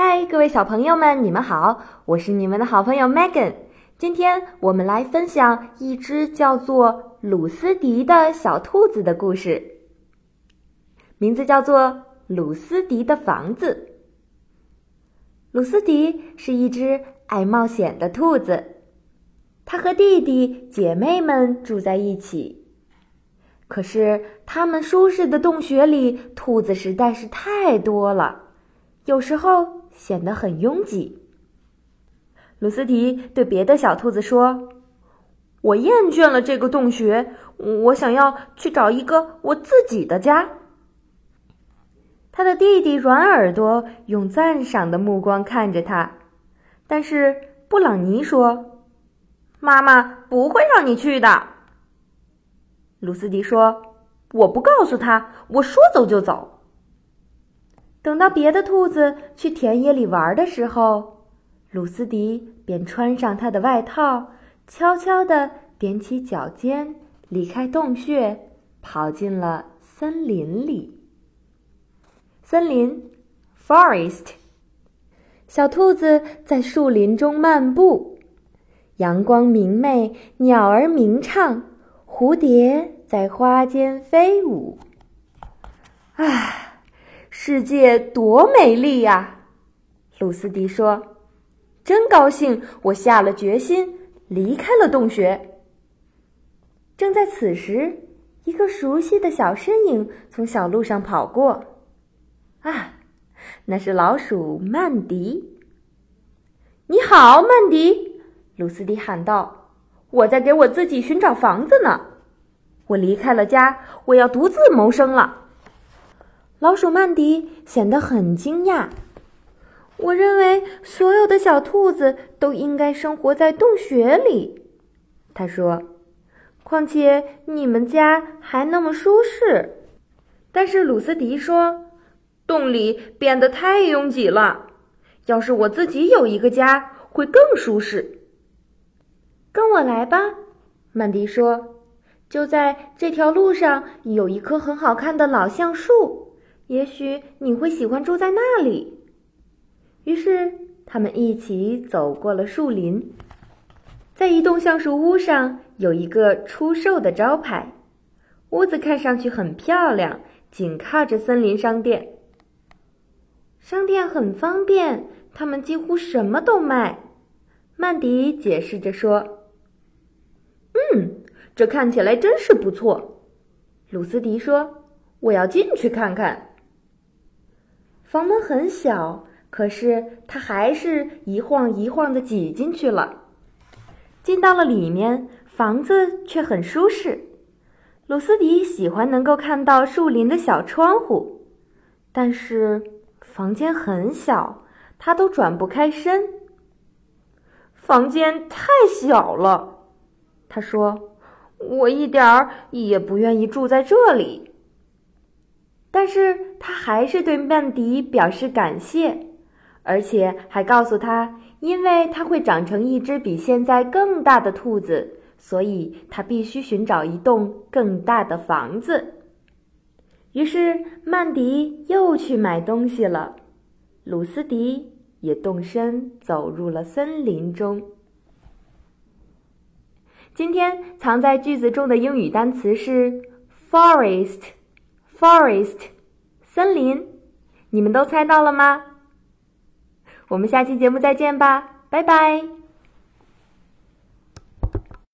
嗨，各位小朋友们，你们好！我是你们的好朋友 Megan。今天我们来分享一只叫做鲁斯迪的小兔子的故事，名字叫做《鲁斯迪的房子》。鲁斯迪是一只爱冒险的兔子，他和弟弟姐妹们住在一起。可是，他们舒适的洞穴里，兔子实在是太多了，有时候显得很拥挤。鲁斯迪对别的小兔子说：“我厌倦了这个洞穴，我想要去找一个我自己的家。”他的弟弟软耳朵用赞赏的目光看着他，但是布朗尼说：“妈妈不会让你去的。”鲁斯迪说：“我不告诉他，我说走就走。”等到别的兔子去田野里玩的时候，鲁斯迪便穿上他的外套，悄悄地踮起脚尖，离开洞穴，跑进了森林里。森林，forest。小兔子在树林中漫步，阳光明媚，鸟儿鸣唱。蝴蝶在花间飞舞，啊，世界多美丽呀！鲁斯迪说：“真高兴，我下了决心，离开了洞穴。”正在此时，一个熟悉的小身影从小路上跑过，啊，那是老鼠曼迪。“你好，曼迪！”鲁斯迪喊道。我在给我自己寻找房子呢。我离开了家，我要独自谋生了。老鼠曼迪显得很惊讶。我认为所有的小兔子都应该生活在洞穴里，他说。况且你们家还那么舒适。但是鲁斯迪说，洞里变得太拥挤了。要是我自己有一个家，会更舒适。跟我来吧，曼迪说：“就在这条路上有一棵很好看的老橡树，也许你会喜欢住在那里。”于是他们一起走过了树林，在一栋橡树屋上有一个出售的招牌，屋子看上去很漂亮，紧靠着森林商店。商店很方便，他们几乎什么都卖。曼迪解释着说。嗯，这看起来真是不错，鲁斯迪说：“我要进去看看。”房门很小，可是他还是一晃一晃的挤进去了。进到了里面，房子却很舒适。鲁斯迪喜欢能够看到树林的小窗户，但是房间很小，他都转不开身。房间太小了。他说：“我一点儿也不愿意住在这里。”但是他还是对曼迪表示感谢，而且还告诉他，因为他会长成一只比现在更大的兔子，所以他必须寻找一栋更大的房子。于是曼迪又去买东西了，鲁斯迪也动身走入了森林中。今天藏在句子中的英语单词是 “forest” Forest，森林。你们都猜到了吗？我们下期节目再见吧，拜拜。